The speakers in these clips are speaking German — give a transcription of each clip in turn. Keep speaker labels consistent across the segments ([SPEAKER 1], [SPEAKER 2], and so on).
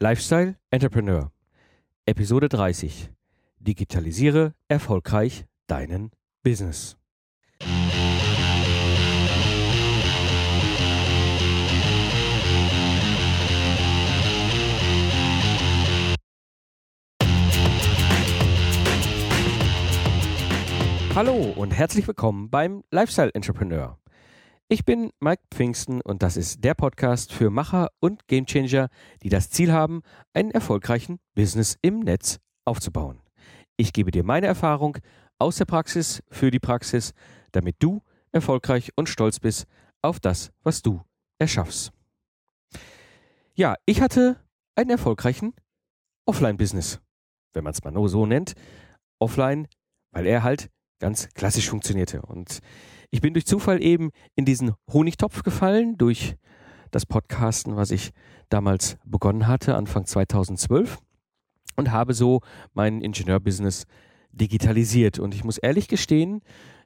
[SPEAKER 1] Lifestyle Entrepreneur Episode 30 Digitalisiere erfolgreich deinen Business. Hallo und herzlich willkommen beim Lifestyle Entrepreneur. Ich bin Mike Pfingsten und das ist der Podcast für Macher und Gamechanger, die das Ziel haben, einen erfolgreichen Business im Netz aufzubauen. Ich gebe dir meine Erfahrung aus der Praxis für die Praxis, damit du erfolgreich und stolz bist auf das, was du erschaffst. Ja, ich hatte einen erfolgreichen Offline-Business, wenn man es mal so nennt. Offline, weil er halt ganz klassisch funktionierte. Und ich bin durch Zufall eben in diesen Honigtopf gefallen, durch das Podcasten, was ich damals begonnen hatte, Anfang 2012, und habe so mein Ingenieurbusiness digitalisiert. Und ich muss ehrlich gestehen,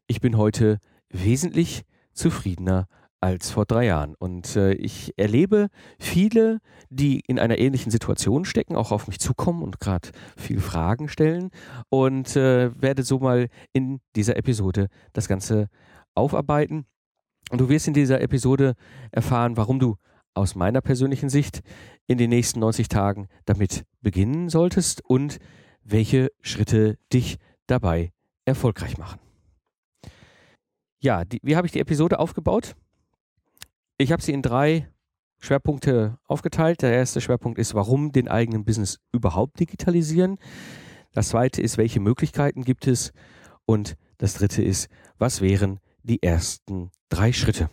[SPEAKER 1] ich bin heute wesentlich zufriedener als vor drei Jahren. Und äh, ich erlebe viele, die in einer ähnlichen Situation stecken, auch auf mich zukommen und gerade viele Fragen stellen und äh, werde so mal in dieser Episode das Ganze aufarbeiten. Und du wirst in dieser Episode erfahren, warum du aus meiner persönlichen Sicht in den nächsten 90 Tagen damit beginnen solltest und welche Schritte dich dabei erfolgreich machen. Ja, die, wie habe ich die Episode aufgebaut? Ich habe sie in drei Schwerpunkte aufgeteilt. Der erste Schwerpunkt ist, warum den eigenen Business überhaupt digitalisieren. Das zweite ist, welche Möglichkeiten gibt es? Und das dritte ist, was wären die ersten drei Schritte.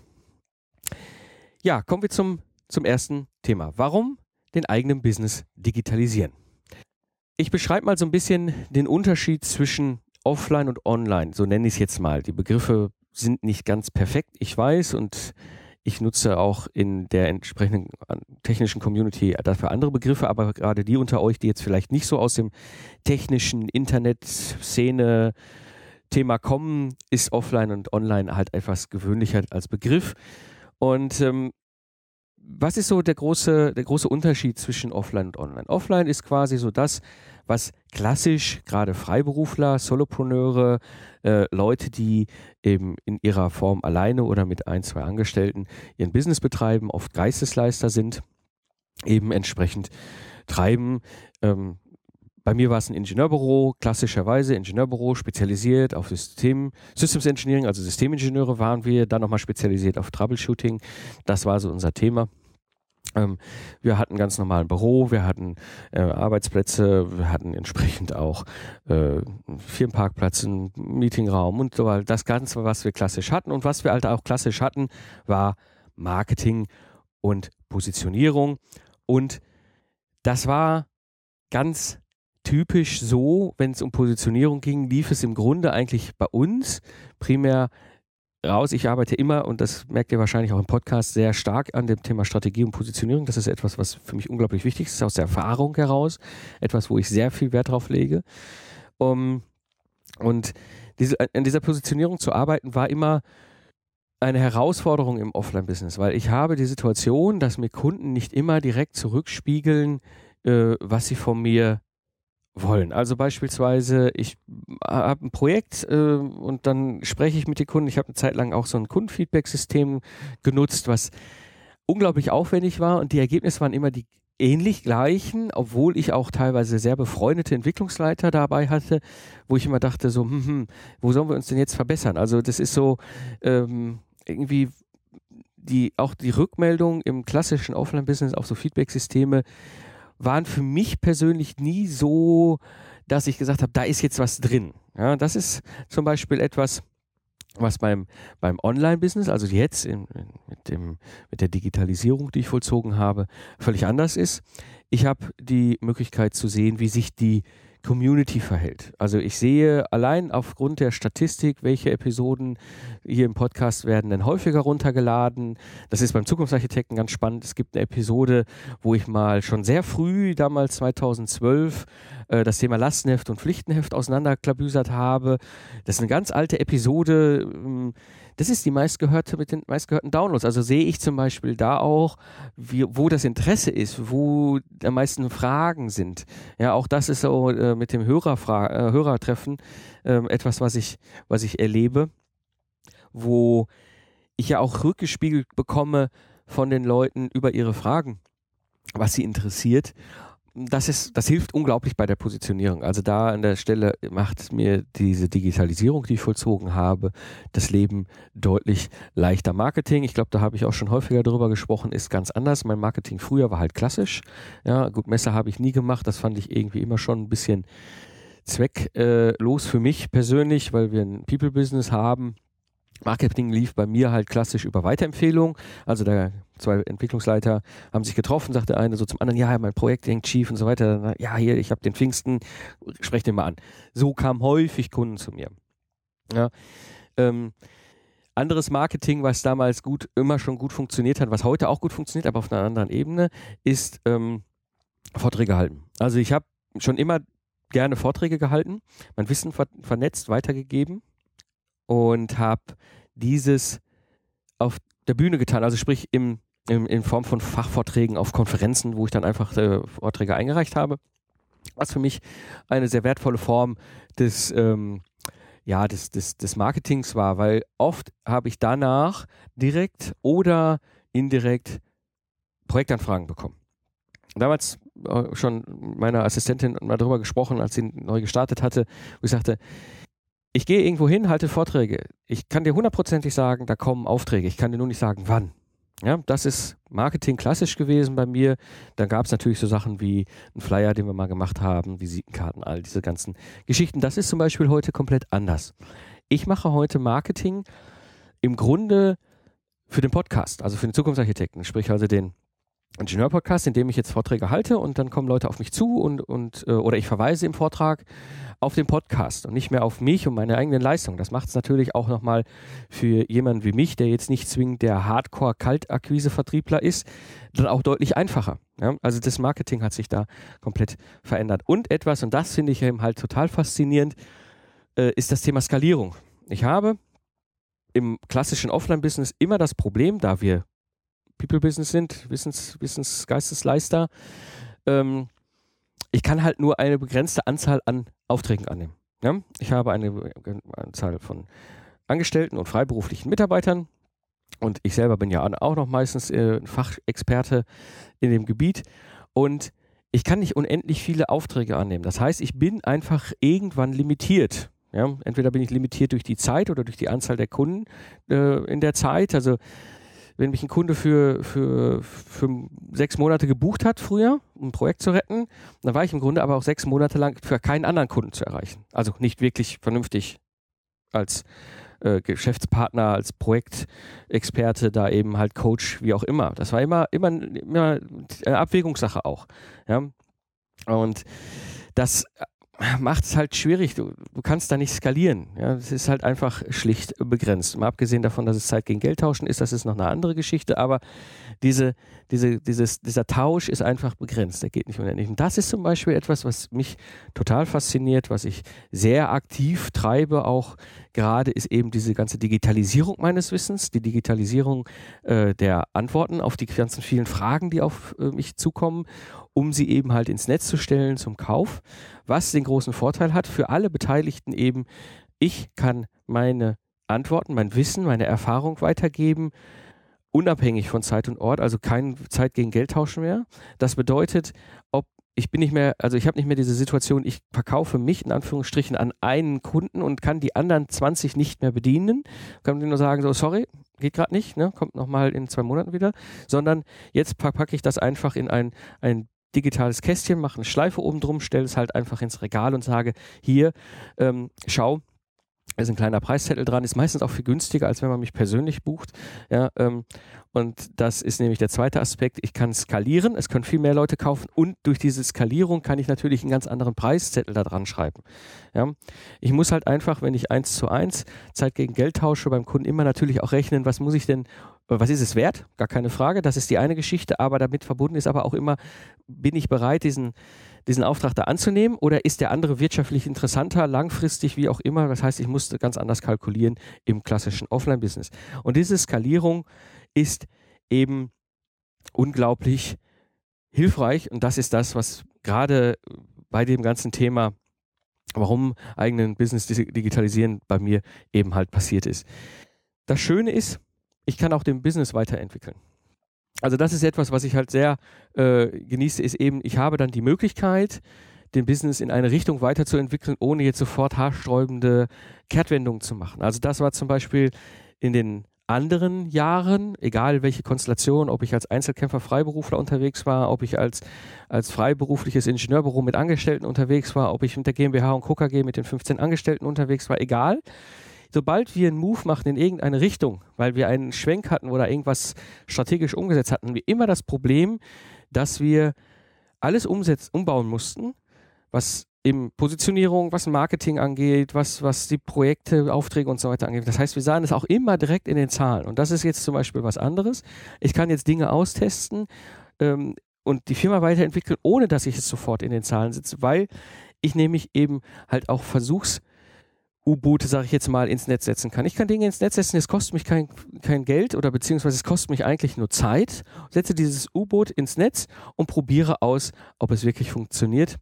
[SPEAKER 1] Ja, kommen wir zum, zum ersten Thema. Warum den eigenen Business digitalisieren? Ich beschreibe mal so ein bisschen den Unterschied zwischen Offline und Online. So nenne ich es jetzt mal. Die Begriffe sind nicht ganz perfekt, ich weiß, und ich nutze auch in der entsprechenden technischen Community dafür andere Begriffe, aber gerade die unter euch, die jetzt vielleicht nicht so aus dem technischen Internet-Szene Thema kommen, ist offline und online halt etwas gewöhnlicher als Begriff. Und ähm, was ist so der große, der große Unterschied zwischen offline und online? Offline ist quasi so das, was klassisch gerade Freiberufler, Solopreneure, äh, Leute, die eben in ihrer Form alleine oder mit ein, zwei Angestellten ihren Business betreiben, oft Geistesleister sind, eben entsprechend treiben. Ähm, bei mir war es ein Ingenieurbüro, klassischerweise Ingenieurbüro, spezialisiert auf System, Systems Engineering, also Systemingenieure waren wir, dann nochmal spezialisiert auf Troubleshooting. Das war so unser Thema. Ähm, wir hatten ganz normalen Büro, wir hatten äh, Arbeitsplätze, wir hatten entsprechend auch äh, Firmenparkplatz, einen Meetingraum und so weiter. Das Ganze, was wir klassisch hatten und was wir halt auch klassisch hatten, war Marketing und Positionierung. Und das war ganz typisch so, wenn es um Positionierung ging, lief es im Grunde eigentlich bei uns primär raus. Ich arbeite immer, und das merkt ihr wahrscheinlich auch im Podcast, sehr stark an dem Thema Strategie und Positionierung. Das ist etwas, was für mich unglaublich wichtig ist, aus der Erfahrung heraus. Etwas, wo ich sehr viel Wert drauf lege. Um, und diese, an dieser Positionierung zu arbeiten, war immer eine Herausforderung im Offline-Business, weil ich habe die Situation, dass mir Kunden nicht immer direkt zurückspiegeln, äh, was sie von mir wollen. Also beispielsweise, ich habe ein Projekt äh, und dann spreche ich mit den Kunden. Ich habe eine Zeit lang auch so ein Kundenfeedback-System genutzt, was unglaublich aufwendig war und die Ergebnisse waren immer die ähnlich gleichen, obwohl ich auch teilweise sehr befreundete Entwicklungsleiter dabei hatte, wo ich immer dachte, so, hm, hm, wo sollen wir uns denn jetzt verbessern? Also das ist so ähm, irgendwie die, auch die Rückmeldung im klassischen Offline-Business auf so Feedback-Systeme waren für mich persönlich nie so, dass ich gesagt habe, da ist jetzt was drin. Ja, das ist zum Beispiel etwas, was beim, beim Online-Business, also jetzt in, in, mit, dem, mit der Digitalisierung, die ich vollzogen habe, völlig anders ist. Ich habe die Möglichkeit zu sehen, wie sich die Community verhält. Also ich sehe allein aufgrund der Statistik, welche Episoden hier im Podcast werden denn häufiger runtergeladen. Das ist beim Zukunftsarchitekten ganz spannend. Es gibt eine Episode, wo ich mal schon sehr früh, damals 2012, äh, das Thema Lastenheft und Pflichtenheft auseinanderklabüsert habe. Das ist eine ganz alte Episode. Das ist die meistgehörte mit den meistgehörten Downloads. Also sehe ich zum Beispiel da auch, wie, wo das Interesse ist, wo am meisten Fragen sind. Ja, auch das ist so äh, mit dem Hörerfra äh, Hörertreffen äh, etwas, was ich, was ich erlebe, wo ich ja auch rückgespiegelt bekomme von den Leuten über ihre Fragen, was sie interessiert das ist, das hilft unglaublich bei der Positionierung. Also da an der Stelle macht mir diese Digitalisierung, die ich vollzogen habe, das Leben deutlich leichter. Marketing, ich glaube, da habe ich auch schon häufiger drüber gesprochen, ist ganz anders. Mein Marketing früher war halt klassisch. Ja, gut, Messer habe ich nie gemacht. Das fand ich irgendwie immer schon ein bisschen zwecklos für mich persönlich, weil wir ein People-Business haben Marketing lief bei mir halt klassisch über Weiterempfehlung. Also da zwei Entwicklungsleiter haben sich getroffen, sagte eine so zum anderen, ja, mein Projekt hängt schief und so weiter. Ja, hier, ich habe den Pfingsten, sprech den mal an. So kamen häufig Kunden zu mir. Ja, ähm, anderes Marketing, was damals gut, immer schon gut funktioniert hat, was heute auch gut funktioniert, aber auf einer anderen Ebene, ist ähm, Vorträge halten. Also ich habe schon immer gerne Vorträge gehalten, mein Wissen ver vernetzt, weitergegeben und habe dieses auf der Bühne getan, also sprich im, im, in Form von Fachvorträgen auf Konferenzen, wo ich dann einfach äh, Vorträge eingereicht habe, was für mich eine sehr wertvolle Form des, ähm, ja, des, des, des Marketings war, weil oft habe ich danach direkt oder indirekt Projektanfragen bekommen. Damals äh, schon meiner Assistentin mal darüber gesprochen, als sie neu gestartet hatte, wo ich sagte, ich gehe irgendwo hin, halte Vorträge. Ich kann dir hundertprozentig sagen, da kommen Aufträge. Ich kann dir nur nicht sagen, wann. Ja, das ist Marketing klassisch gewesen bei mir. Dann gab es natürlich so Sachen wie ein Flyer, den wir mal gemacht haben, Visitenkarten, all diese ganzen Geschichten. Das ist zum Beispiel heute komplett anders. Ich mache heute Marketing im Grunde für den Podcast, also für den Zukunftsarchitekten, sprich also den Ingenieur-Podcast, in dem ich jetzt Vorträge halte und dann kommen Leute auf mich zu und, und äh, oder ich verweise im Vortrag auf den Podcast und nicht mehr auf mich und meine eigenen Leistungen. Das macht es natürlich auch nochmal für jemanden wie mich, der jetzt nicht zwingend der Hardcore-Kaltakquise-Vertriebler ist, dann auch deutlich einfacher. Ja? Also das Marketing hat sich da komplett verändert. Und etwas, und das finde ich eben halt total faszinierend, äh, ist das Thema Skalierung. Ich habe im klassischen Offline-Business immer das Problem, da wir People-Business sind, Wissens, Wissensgeistesleister, ähm, ich kann halt nur eine begrenzte Anzahl an Aufträgen annehmen. Ja? Ich habe eine Anzahl von Angestellten und freiberuflichen Mitarbeitern und ich selber bin ja auch noch meistens äh, Fachexperte in dem Gebiet und ich kann nicht unendlich viele Aufträge annehmen. Das heißt, ich bin einfach irgendwann limitiert. Ja? Entweder bin ich limitiert durch die Zeit oder durch die Anzahl der Kunden äh, in der Zeit. Also wenn mich ein Kunde für, für, für sechs Monate gebucht hat früher, um ein Projekt zu retten, dann war ich im Grunde aber auch sechs Monate lang für keinen anderen Kunden zu erreichen. Also nicht wirklich vernünftig als äh, Geschäftspartner, als Projektexperte, da eben halt Coach, wie auch immer. Das war immer, immer, immer eine Abwägungssache auch. Ja? Und das macht es halt schwierig. Du, du kannst da nicht skalieren. Ja, es ist halt einfach schlicht begrenzt. Mal abgesehen davon, dass es Zeit gegen Geld tauschen ist, das ist noch eine andere Geschichte, aber diese, diese, dieses, dieser Tausch ist einfach begrenzt. Der geht nicht unendlich. Und das ist zum Beispiel etwas, was mich total fasziniert, was ich sehr aktiv treibe, auch gerade ist eben diese ganze Digitalisierung meines Wissens, die Digitalisierung äh, der Antworten auf die ganzen vielen Fragen, die auf äh, mich zukommen um sie eben halt ins Netz zu stellen zum Kauf, was den großen Vorteil hat für alle Beteiligten eben, ich kann meine Antworten, mein Wissen, meine Erfahrung weitergeben, unabhängig von Zeit und Ort, also kein Zeit gegen Geld tauschen mehr. Das bedeutet, ob ich bin nicht mehr, also ich habe nicht mehr diese Situation, ich verkaufe mich in Anführungsstrichen an einen Kunden und kann die anderen 20 nicht mehr bedienen. Kann nur sagen, so, sorry, geht gerade nicht, ne? kommt nochmal in zwei Monaten wieder, sondern jetzt packe ich das einfach in ein, ein digitales Kästchen, mache eine Schleife oben drum, stelle es halt einfach ins Regal und sage, hier, ähm, schau, da ist ein kleiner Preiszettel dran, ist meistens auch viel günstiger, als wenn man mich persönlich bucht. Ja, ähm, und das ist nämlich der zweite Aspekt. Ich kann skalieren, es können viel mehr Leute kaufen und durch diese Skalierung kann ich natürlich einen ganz anderen Preiszettel da dran schreiben. Ja, ich muss halt einfach, wenn ich eins zu eins Zeit gegen Geld tausche, beim Kunden immer natürlich auch rechnen, was muss ich denn was ist es wert? Gar keine Frage. Das ist die eine Geschichte. Aber damit verbunden ist aber auch immer, bin ich bereit, diesen, diesen Auftrag da anzunehmen oder ist der andere wirtschaftlich interessanter, langfristig, wie auch immer? Das heißt, ich musste ganz anders kalkulieren im klassischen Offline-Business. Und diese Skalierung ist eben unglaublich hilfreich und das ist das, was gerade bei dem ganzen Thema, warum eigenen Business digitalisieren bei mir eben halt passiert ist. Das Schöne ist, ich kann auch den Business weiterentwickeln. Also das ist etwas, was ich halt sehr äh, genieße, ist eben, ich habe dann die Möglichkeit, den Business in eine Richtung weiterzuentwickeln, ohne jetzt sofort haarsträubende Kehrtwendungen zu machen. Also das war zum Beispiel in den anderen Jahren, egal welche Konstellation, ob ich als Einzelkämpfer Freiberufler unterwegs war, ob ich als, als freiberufliches Ingenieurbüro mit Angestellten unterwegs war, ob ich mit der GmbH und KKG mit den 15 Angestellten unterwegs war, egal. Sobald wir einen Move machen in irgendeine Richtung, weil wir einen Schwenk hatten oder irgendwas strategisch umgesetzt hatten, wir immer das Problem, dass wir alles umbauen mussten, was eben Positionierung, was Marketing angeht, was, was die Projekte, Aufträge und so weiter angeht. Das heißt, wir sahen es auch immer direkt in den Zahlen. Und das ist jetzt zum Beispiel was anderes. Ich kann jetzt Dinge austesten ähm, und die Firma weiterentwickeln, ohne dass ich es sofort in den Zahlen sitze, weil ich nämlich eben halt auch Versuchs- U-Boote, sage ich jetzt mal, ins Netz setzen kann. Ich kann Dinge ins Netz setzen, es kostet mich kein, kein Geld oder beziehungsweise es kostet mich eigentlich nur Zeit. Setze dieses U-Boot ins Netz und probiere aus, ob es wirklich funktioniert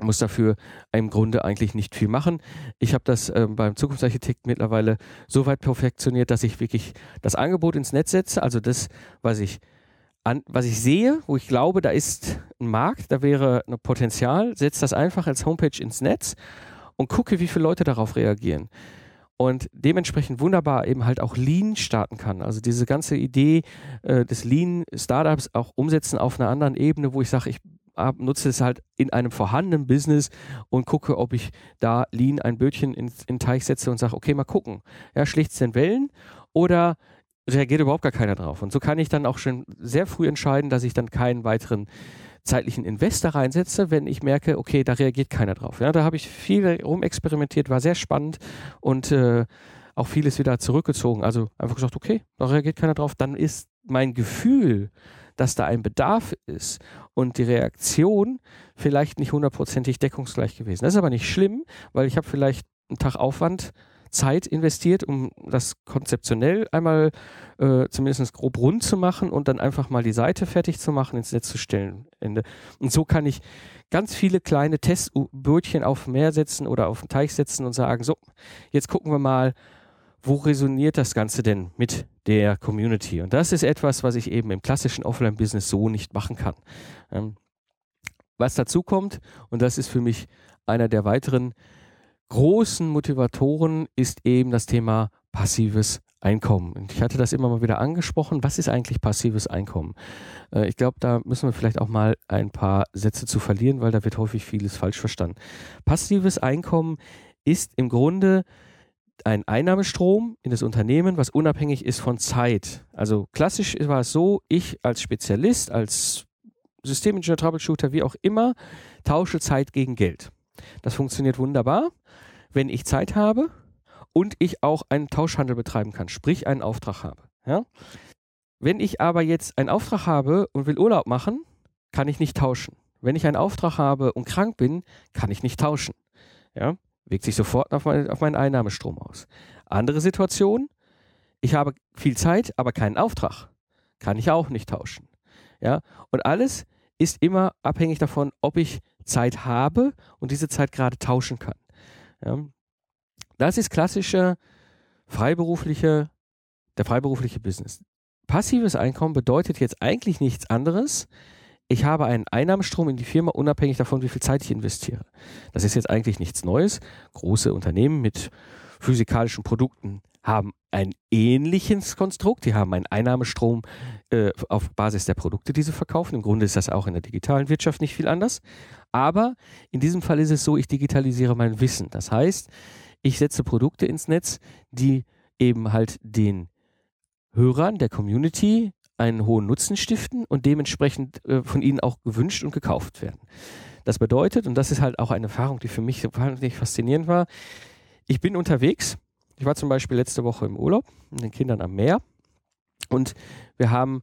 [SPEAKER 1] muss dafür im Grunde eigentlich nicht viel machen. Ich habe das äh, beim Zukunftsarchitekt mittlerweile so weit perfektioniert, dass ich wirklich das Angebot ins Netz setze, also das, was ich an, was ich sehe, wo ich glaube, da ist ein Markt, da wäre ein Potenzial, setze das einfach als Homepage ins Netz und gucke, wie viele Leute darauf reagieren. Und dementsprechend wunderbar eben halt auch Lean starten kann. Also diese ganze Idee äh, des Lean-Startups auch umsetzen auf einer anderen Ebene, wo ich sage, ich nutze es halt in einem vorhandenen Business und gucke, ob ich da Lean ein Bötchen in, in den Teich setze und sage, okay, mal gucken. Ja, schlicht es den Wellen oder reagiert überhaupt gar keiner drauf. Und so kann ich dann auch schon sehr früh entscheiden, dass ich dann keinen weiteren zeitlichen Investor reinsetze, wenn ich merke, okay, da reagiert keiner drauf. Ja, da habe ich viel rumexperimentiert, war sehr spannend und äh, auch vieles wieder zurückgezogen. Also einfach gesagt, okay, da reagiert keiner drauf. Dann ist mein Gefühl, dass da ein Bedarf ist und die Reaktion vielleicht nicht hundertprozentig deckungsgleich gewesen. Das ist aber nicht schlimm, weil ich habe vielleicht einen Tag Aufwand, Zeit investiert, um das konzeptionell einmal äh, zumindest grob rund zu machen und dann einfach mal die Seite fertig zu machen, ins Netz zu stellen. Ende. Und so kann ich ganz viele kleine Testbötchen auf Meer setzen oder auf den Teich setzen und sagen, so, jetzt gucken wir mal, wo resoniert das Ganze denn mit der Community? Und das ist etwas, was ich eben im klassischen Offline-Business so nicht machen kann. Ähm, was dazu kommt, und das ist für mich einer der weiteren großen Motivatoren, ist eben das Thema passives Einkommen. Ich hatte das immer mal wieder angesprochen. Was ist eigentlich passives Einkommen? Äh, ich glaube, da müssen wir vielleicht auch mal ein paar Sätze zu verlieren, weil da wird häufig vieles falsch verstanden. Passives Einkommen ist im Grunde ein Einnahmestrom in das Unternehmen, was unabhängig ist von Zeit. Also klassisch war es so, ich als Spezialist, als Systemingenieur, Troubleshooter, wie auch immer, tausche Zeit gegen Geld. Das funktioniert wunderbar, wenn ich Zeit habe und ich auch einen Tauschhandel betreiben kann, sprich einen Auftrag habe. Ja? Wenn ich aber jetzt einen Auftrag habe und will Urlaub machen, kann ich nicht tauschen. Wenn ich einen Auftrag habe und krank bin, kann ich nicht tauschen. Ja? Wirkt sich sofort auf, mein, auf meinen Einnahmestrom aus. Andere Situation, ich habe viel Zeit, aber keinen Auftrag. Kann ich auch nicht tauschen. Ja? Und alles ist immer abhängig davon, ob ich Zeit habe und diese Zeit gerade tauschen kann. Ja? Das ist klassischer freiberufliche, der freiberufliche Business. Passives Einkommen bedeutet jetzt eigentlich nichts anderes, ich habe einen Einnahmestrom in die Firma, unabhängig davon, wie viel Zeit ich investiere. Das ist jetzt eigentlich nichts Neues. Große Unternehmen mit physikalischen Produkten haben ein ähnliches Konstrukt. Die haben einen Einnahmestrom äh, auf Basis der Produkte, die sie verkaufen. Im Grunde ist das auch in der digitalen Wirtschaft nicht viel anders. Aber in diesem Fall ist es so, ich digitalisiere mein Wissen. Das heißt, ich setze Produkte ins Netz, die eben halt den Hörern der Community einen hohen Nutzen stiften und dementsprechend äh, von ihnen auch gewünscht und gekauft werden. Das bedeutet, und das ist halt auch eine Erfahrung, die für mich wahnsinnig faszinierend war, ich bin unterwegs. Ich war zum Beispiel letzte Woche im Urlaub mit den Kindern am Meer Und wir haben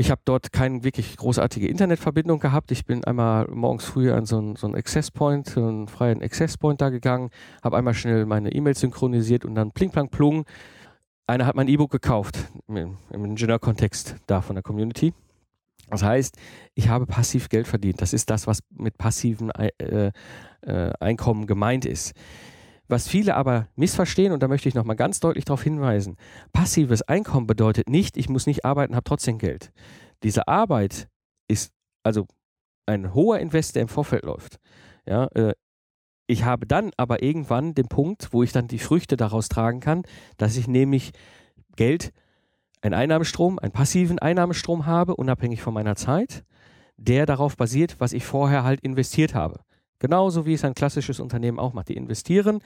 [SPEAKER 1] ich habe dort keine wirklich großartige Internetverbindung gehabt. Ich bin einmal morgens früh an so einen, so einen Access Point, so einen freien Access Point da gegangen, habe einmal schnell meine E-Mails synchronisiert und dann pling, plang, plung. Einer hat mein E-Book gekauft, im, im Ingenieurkontext da von der Community. Das heißt, ich habe passiv Geld verdient. Das ist das, was mit passiven äh, äh, Einkommen gemeint ist. Was viele aber missverstehen, und da möchte ich nochmal ganz deutlich darauf hinweisen, passives Einkommen bedeutet nicht, ich muss nicht arbeiten, habe trotzdem Geld. Diese Arbeit ist also ein hoher Invest, der im Vorfeld läuft. Ja, äh, ich habe dann aber irgendwann den Punkt, wo ich dann die Früchte daraus tragen kann, dass ich nämlich Geld, einen Einnahmestrom, einen passiven Einnahmestrom habe, unabhängig von meiner Zeit, der darauf basiert, was ich vorher halt investiert habe. Genauso wie es ein klassisches Unternehmen auch macht. Die investieren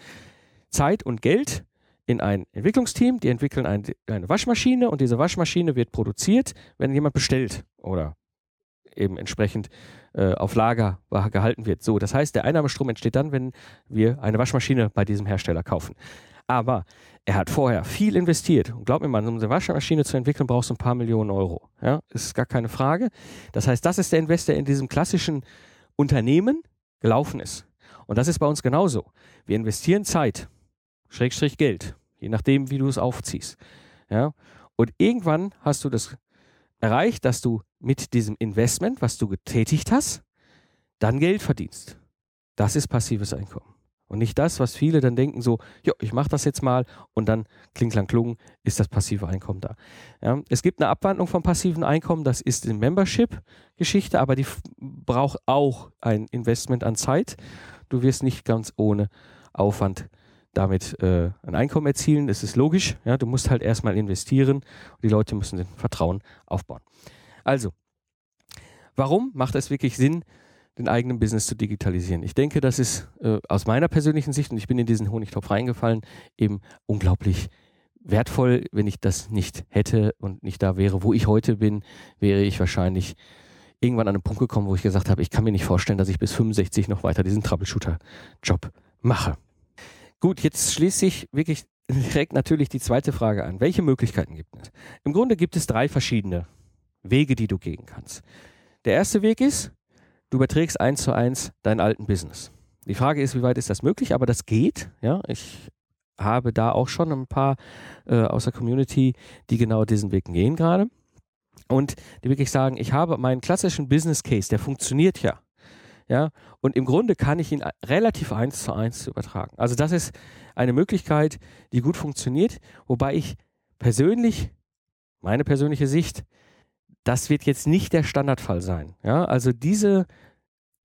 [SPEAKER 1] Zeit und Geld in ein Entwicklungsteam, die entwickeln ein, eine Waschmaschine und diese Waschmaschine wird produziert, wenn jemand bestellt oder eben entsprechend äh, auf Lager gehalten wird. So, das heißt, der Einnahmestrom entsteht dann, wenn wir eine Waschmaschine bei diesem Hersteller kaufen. Aber er hat vorher viel investiert. Und glaub mir mal, um eine Waschmaschine zu entwickeln, brauchst du ein paar Millionen Euro. Ja, ist gar keine Frage. Das heißt, das ist der Investor in diesem klassischen Unternehmen, gelaufen ist. Und das ist bei uns genauso. Wir investieren Zeit, Schrägstrich Geld, je nachdem, wie du es aufziehst. Ja? Und irgendwann hast du das erreicht, dass du mit diesem Investment, was du getätigt hast, dann Geld verdienst. Das ist passives Einkommen. Und nicht das, was viele dann denken, so, ja, ich mache das jetzt mal und dann kling, klang, klung, ist das passive Einkommen da. Ja, es gibt eine Abwandlung vom passiven Einkommen, das ist die Membership-Geschichte, aber die braucht auch ein Investment an Zeit. Du wirst nicht ganz ohne Aufwand damit äh, ein Einkommen erzielen. Das ist logisch. Ja, du musst halt erstmal investieren und die Leute müssen den Vertrauen aufbauen. Also, warum macht es wirklich Sinn, den eigenen Business zu digitalisieren. Ich denke, das ist äh, aus meiner persönlichen Sicht, und ich bin in diesen Honigtopf reingefallen, eben unglaublich wertvoll. Wenn ich das nicht hätte und nicht da wäre, wo ich heute bin, wäre ich wahrscheinlich irgendwann an einen Punkt gekommen, wo ich gesagt habe, ich kann mir nicht vorstellen, dass ich bis 65 noch weiter diesen Troubleshooter-Job mache. Gut, jetzt schließt sich wirklich direkt natürlich die zweite Frage an. Welche Möglichkeiten gibt es? Im Grunde gibt es drei verschiedene Wege, die du gehen kannst. Der erste Weg ist, du überträgst eins zu eins deinen alten Business. Die Frage ist, wie weit ist das möglich, aber das geht. Ja, ich habe da auch schon ein paar äh, aus der Community, die genau diesen Weg gehen gerade. Und die wirklich sagen, ich habe meinen klassischen Business Case, der funktioniert ja. Ja, und im Grunde kann ich ihn relativ eins zu eins übertragen. Also das ist eine Möglichkeit, die gut funktioniert, wobei ich persönlich, meine persönliche Sicht, das wird jetzt nicht der Standardfall sein. Ja, also diese,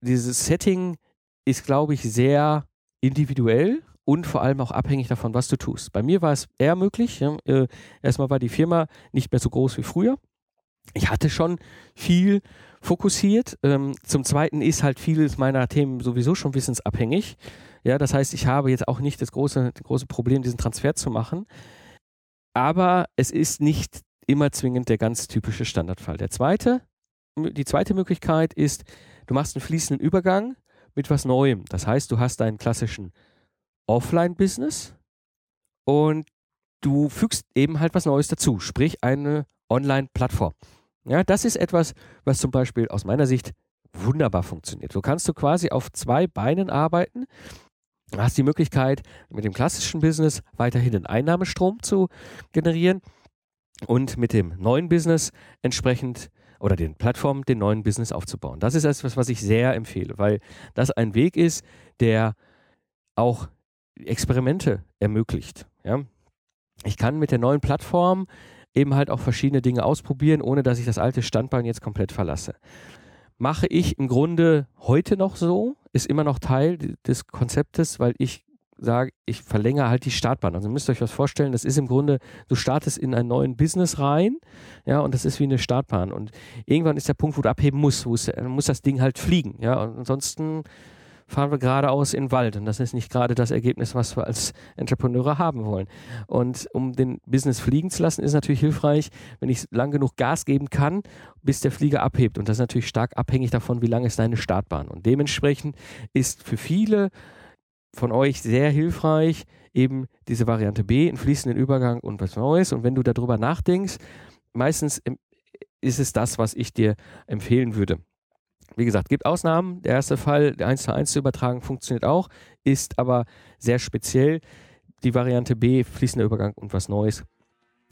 [SPEAKER 1] dieses Setting ist, glaube ich, sehr individuell und vor allem auch abhängig davon, was du tust. Bei mir war es eher möglich. Ja, äh, erstmal war die Firma nicht mehr so groß wie früher. Ich hatte schon viel fokussiert. Ähm, zum Zweiten ist halt vieles meiner Themen sowieso schon wissensabhängig. Ja, das heißt, ich habe jetzt auch nicht das große, das große Problem, diesen Transfer zu machen. Aber es ist nicht immer zwingend der ganz typische Standardfall. Der zweite, die zweite Möglichkeit ist, du machst einen fließenden Übergang mit was Neuem. Das heißt, du hast deinen klassischen Offline-Business und du fügst eben halt was Neues dazu, sprich eine Online-Plattform. Ja, das ist etwas, was zum Beispiel aus meiner Sicht wunderbar funktioniert. So kannst du quasi auf zwei Beinen arbeiten. Du hast die Möglichkeit, mit dem klassischen Business weiterhin einen Einnahmestrom zu generieren und mit dem neuen Business entsprechend oder den Plattformen den neuen Business aufzubauen. Das ist etwas, was ich sehr empfehle, weil das ein Weg ist, der auch Experimente ermöglicht. Ja? Ich kann mit der neuen Plattform eben halt auch verschiedene Dinge ausprobieren, ohne dass ich das alte Standbein jetzt komplett verlasse. Mache ich im Grunde heute noch so, ist immer noch Teil des Konzeptes, weil ich sage, ich verlängere halt die Startbahn. Also müsst ihr euch was vorstellen, das ist im Grunde, du startest in einen neuen Business rein, ja, und das ist wie eine Startbahn. Und irgendwann ist der Punkt, wo du abheben musst, wo es, muss das Ding halt fliegen, ja. Und ansonsten fahren wir geradeaus in den Wald. Und das ist nicht gerade das Ergebnis, was wir als Entrepreneure haben wollen. Und um den Business fliegen zu lassen, ist natürlich hilfreich, wenn ich lang genug Gas geben kann, bis der Flieger abhebt. Und das ist natürlich stark abhängig davon, wie lang ist deine Startbahn. Und dementsprechend ist für viele von euch sehr hilfreich, eben diese Variante B, einen fließenden Übergang und was Neues. Und wenn du darüber nachdenkst, meistens ist es das, was ich dir empfehlen würde. Wie gesagt, gibt Ausnahmen. Der erste Fall, der 1 zu 1 zu übertragen, funktioniert auch, ist aber sehr speziell. Die Variante B, fließender Übergang und was Neues,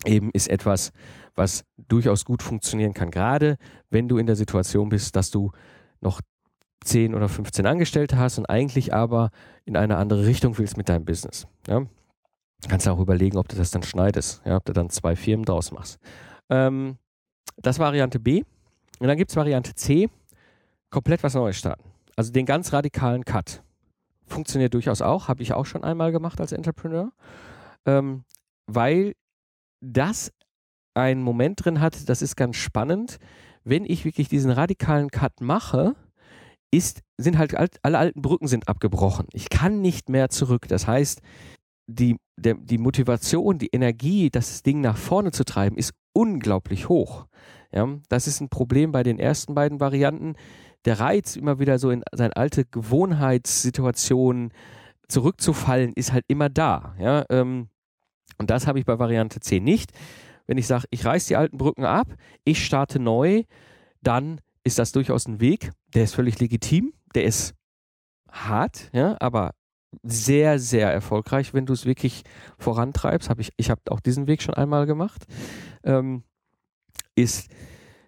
[SPEAKER 1] eben ist etwas, was durchaus gut funktionieren kann. Gerade wenn du in der Situation bist, dass du noch 10 oder 15 Angestellte hast und eigentlich aber in eine andere Richtung willst mit deinem Business. Ja? Kannst du auch überlegen, ob du das dann schneidest, ja? ob du dann zwei Firmen draus machst. Ähm, das Variante B. Und dann gibt es Variante C, komplett was Neues starten. Also den ganz radikalen Cut. Funktioniert durchaus auch, habe ich auch schon einmal gemacht als Entrepreneur, ähm, weil das einen Moment drin hat, das ist ganz spannend. Wenn ich wirklich diesen radikalen Cut mache, ist, sind halt alt, alle alten Brücken sind abgebrochen. Ich kann nicht mehr zurück. Das heißt, die, der, die Motivation, die Energie, das Ding nach vorne zu treiben, ist unglaublich hoch. Ja, das ist ein Problem bei den ersten beiden Varianten. Der Reiz, immer wieder so in seine alte Gewohnheitssituation zurückzufallen, ist halt immer da. Ja, ähm, und das habe ich bei Variante C nicht. Wenn ich sage, ich reiße die alten Brücken ab, ich starte neu, dann ist das durchaus ein Weg, der ist völlig legitim, der ist hart, ja, aber sehr, sehr erfolgreich, wenn du es wirklich vorantreibst. Hab ich ich habe auch diesen Weg schon einmal gemacht. Ähm, ist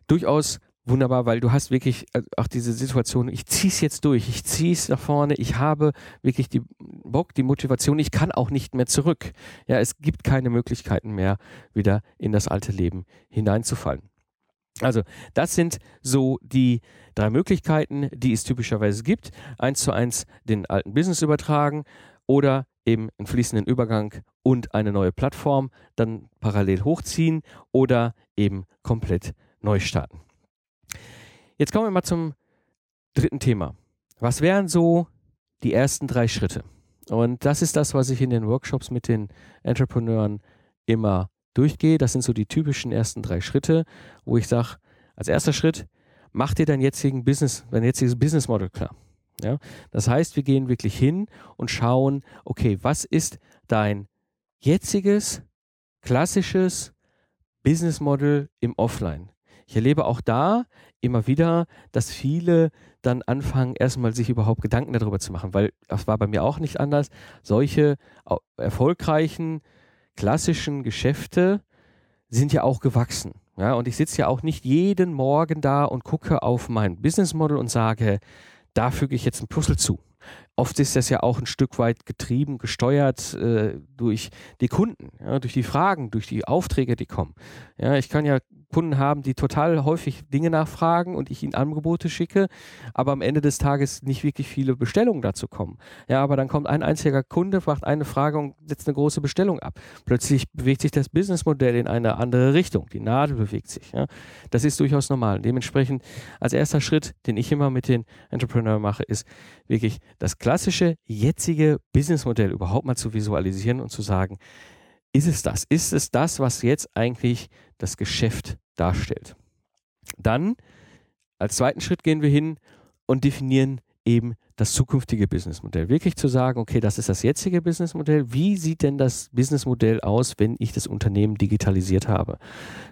[SPEAKER 1] durchaus wunderbar, weil du hast wirklich äh, auch diese Situation, ich ziehe es jetzt durch, ich ziehe es nach vorne, ich habe wirklich die Bock, die Motivation, ich kann auch nicht mehr zurück. Ja, es gibt keine Möglichkeiten mehr, wieder in das alte Leben hineinzufallen. Also, das sind so die drei Möglichkeiten, die es typischerweise gibt. Eins zu eins den alten Business übertragen oder eben einen fließenden Übergang und eine neue Plattform dann parallel hochziehen oder eben komplett neu starten. Jetzt kommen wir mal zum dritten Thema. Was wären so die ersten drei Schritte? Und das ist das, was ich in den Workshops mit den Entrepreneuren immer durchgehe. Das sind so die typischen ersten drei Schritte, wo ich sage, als erster Schritt, mach dir dein jetzigen Business, dein jetziges Business Model klar. Ja? Das heißt, wir gehen wirklich hin und schauen, okay, was ist dein jetziges, klassisches Business Model im Offline? Ich erlebe auch da immer wieder, dass viele dann anfangen, erstmal sich überhaupt Gedanken darüber zu machen, weil das war bei mir auch nicht anders. Solche erfolgreichen, klassischen Geschäfte sind ja auch gewachsen. Ja, und ich sitze ja auch nicht jeden Morgen da und gucke auf mein Business Model und sage, da füge ich jetzt ein Puzzle zu. Oft ist das ja auch ein Stück weit getrieben, gesteuert äh, durch die Kunden, ja, durch die Fragen, durch die Aufträge, die kommen. Ja, ich kann ja Kunden haben, die total häufig Dinge nachfragen und ich ihnen Angebote schicke, aber am Ende des Tages nicht wirklich viele Bestellungen dazu kommen. Ja, aber dann kommt ein einziger Kunde, macht eine Frage und setzt eine große Bestellung ab. Plötzlich bewegt sich das Businessmodell in eine andere Richtung. Die Nadel bewegt sich. Ja. Das ist durchaus normal. Dementsprechend als erster Schritt, den ich immer mit den Entrepreneuren mache, ist wirklich das klassische jetzige Businessmodell überhaupt mal zu visualisieren und zu sagen, ist es das? Ist es das, was jetzt eigentlich das Geschäft darstellt? Dann als zweiten Schritt gehen wir hin und definieren eben das zukünftige Businessmodell. Wirklich zu sagen, okay, das ist das jetzige Businessmodell. Wie sieht denn das Businessmodell aus, wenn ich das Unternehmen digitalisiert habe?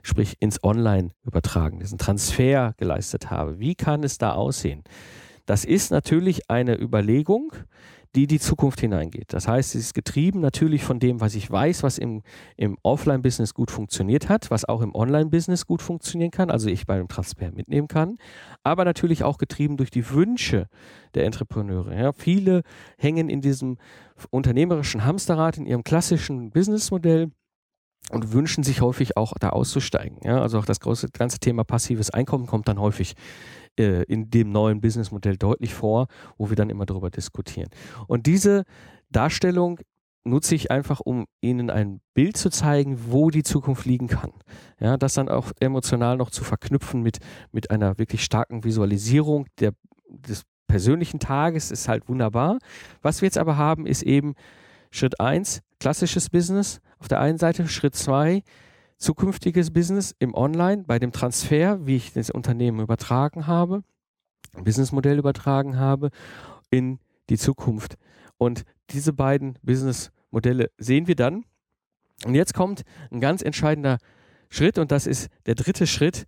[SPEAKER 1] Sprich, ins Online übertragen, diesen Transfer geleistet habe. Wie kann es da aussehen? Das ist natürlich eine Überlegung, die die Zukunft hineingeht. Das heißt, es ist getrieben natürlich von dem, was ich weiß, was im, im Offline-Business gut funktioniert hat, was auch im Online-Business gut funktionieren kann, also ich bei einem Transfer mitnehmen kann, aber natürlich auch getrieben durch die Wünsche der Entrepreneure. Ja, viele hängen in diesem unternehmerischen Hamsterrad, in ihrem klassischen Businessmodell und wünschen sich häufig auch da auszusteigen. Ja, also auch das große, ganze Thema passives Einkommen kommt dann häufig äh, in dem neuen Businessmodell deutlich vor, wo wir dann immer darüber diskutieren. Und diese Darstellung nutze ich einfach, um Ihnen ein Bild zu zeigen, wo die Zukunft liegen kann. Ja, das dann auch emotional noch zu verknüpfen mit, mit einer wirklich starken Visualisierung der, des persönlichen Tages ist halt wunderbar. Was wir jetzt aber haben, ist eben Schritt 1, klassisches Business auf der einen Seite, Schritt 2, zukünftiges Business im Online, bei dem Transfer, wie ich das Unternehmen übertragen habe, Businessmodell übertragen habe, in die Zukunft. Und diese beiden Businessmodelle sehen wir dann. Und jetzt kommt ein ganz entscheidender Schritt und das ist der dritte Schritt.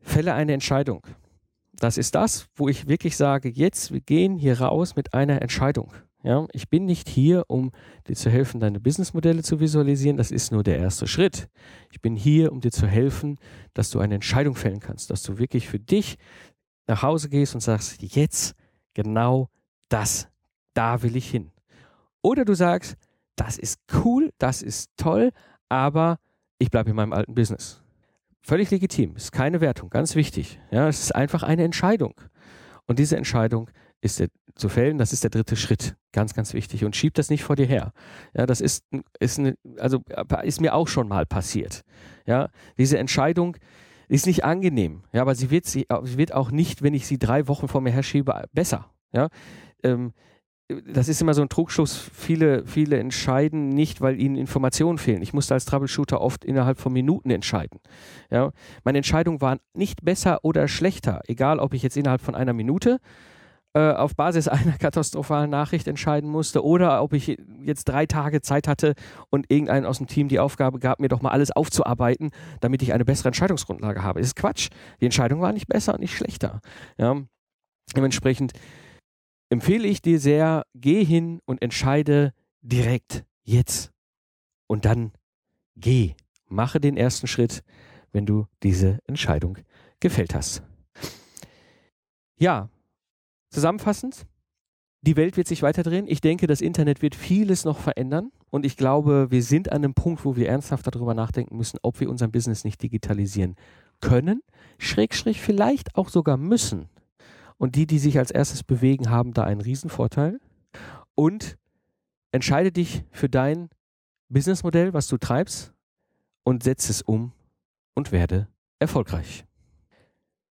[SPEAKER 1] Fälle eine Entscheidung. Das ist das, wo ich wirklich sage, jetzt, wir gehen hier raus mit einer Entscheidung. Ja, ich bin nicht hier, um dir zu helfen, deine Businessmodelle zu visualisieren. Das ist nur der erste Schritt. Ich bin hier, um dir zu helfen, dass du eine Entscheidung fällen kannst, dass du wirklich für dich nach Hause gehst und sagst, jetzt genau das, da will ich hin. Oder du sagst, das ist cool, das ist toll, aber ich bleibe in meinem alten Business. Völlig legitim, ist keine Wertung, ganz wichtig. Ja, es ist einfach eine Entscheidung. Und diese Entscheidung ist der, zu fällen, das ist der dritte Schritt. Ganz, ganz wichtig. Und schieb das nicht vor dir her. Ja, das ist, ist eine, also ist mir auch schon mal passiert. Ja, diese Entscheidung ist nicht angenehm. Ja, aber sie wird, sie wird auch nicht, wenn ich sie drei Wochen vor mir herschiebe, besser. Ja, ähm, das ist immer so ein Trugschluss. Viele, viele entscheiden nicht, weil ihnen Informationen fehlen. Ich musste als Troubleshooter oft innerhalb von Minuten entscheiden. Ja, meine Entscheidungen waren nicht besser oder schlechter, egal ob ich jetzt innerhalb von einer Minute äh, auf Basis einer katastrophalen Nachricht entscheiden musste oder ob ich jetzt drei Tage Zeit hatte und irgendeinen aus dem Team die Aufgabe gab, mir doch mal alles aufzuarbeiten, damit ich eine bessere Entscheidungsgrundlage habe. Das ist Quatsch. Die Entscheidung war nicht besser und nicht schlechter. Ja, dementsprechend empfehle ich dir sehr, geh hin und entscheide direkt jetzt. Und dann geh. Mache den ersten Schritt, wenn du diese Entscheidung gefällt hast. Ja, zusammenfassend, die Welt wird sich weiterdrehen. Ich denke, das Internet wird vieles noch verändern. Und ich glaube, wir sind an einem Punkt, wo wir ernsthaft darüber nachdenken müssen, ob wir unser Business nicht digitalisieren können, schrägstrich vielleicht auch sogar müssen. Und die, die sich als erstes bewegen, haben da einen Riesenvorteil. Und entscheide dich für dein Businessmodell, was du treibst, und setze es um und werde erfolgreich.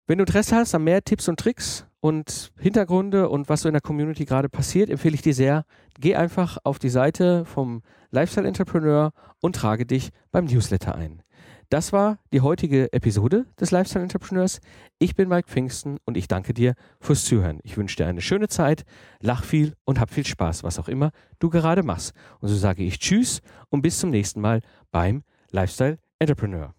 [SPEAKER 1] Wenn du Interesse hast an mehr Tipps und Tricks und Hintergründe und was so in der Community gerade passiert, empfehle ich dir sehr, geh einfach auf die Seite vom Lifestyle Entrepreneur und trage dich beim Newsletter ein. Das war die heutige Episode des Lifestyle Entrepreneurs. Ich bin Mike Pfingsten und ich danke dir fürs Zuhören. Ich wünsche dir eine schöne Zeit, lach viel und hab viel Spaß, was auch immer du gerade machst. Und so sage ich Tschüss und bis zum nächsten Mal beim Lifestyle Entrepreneur.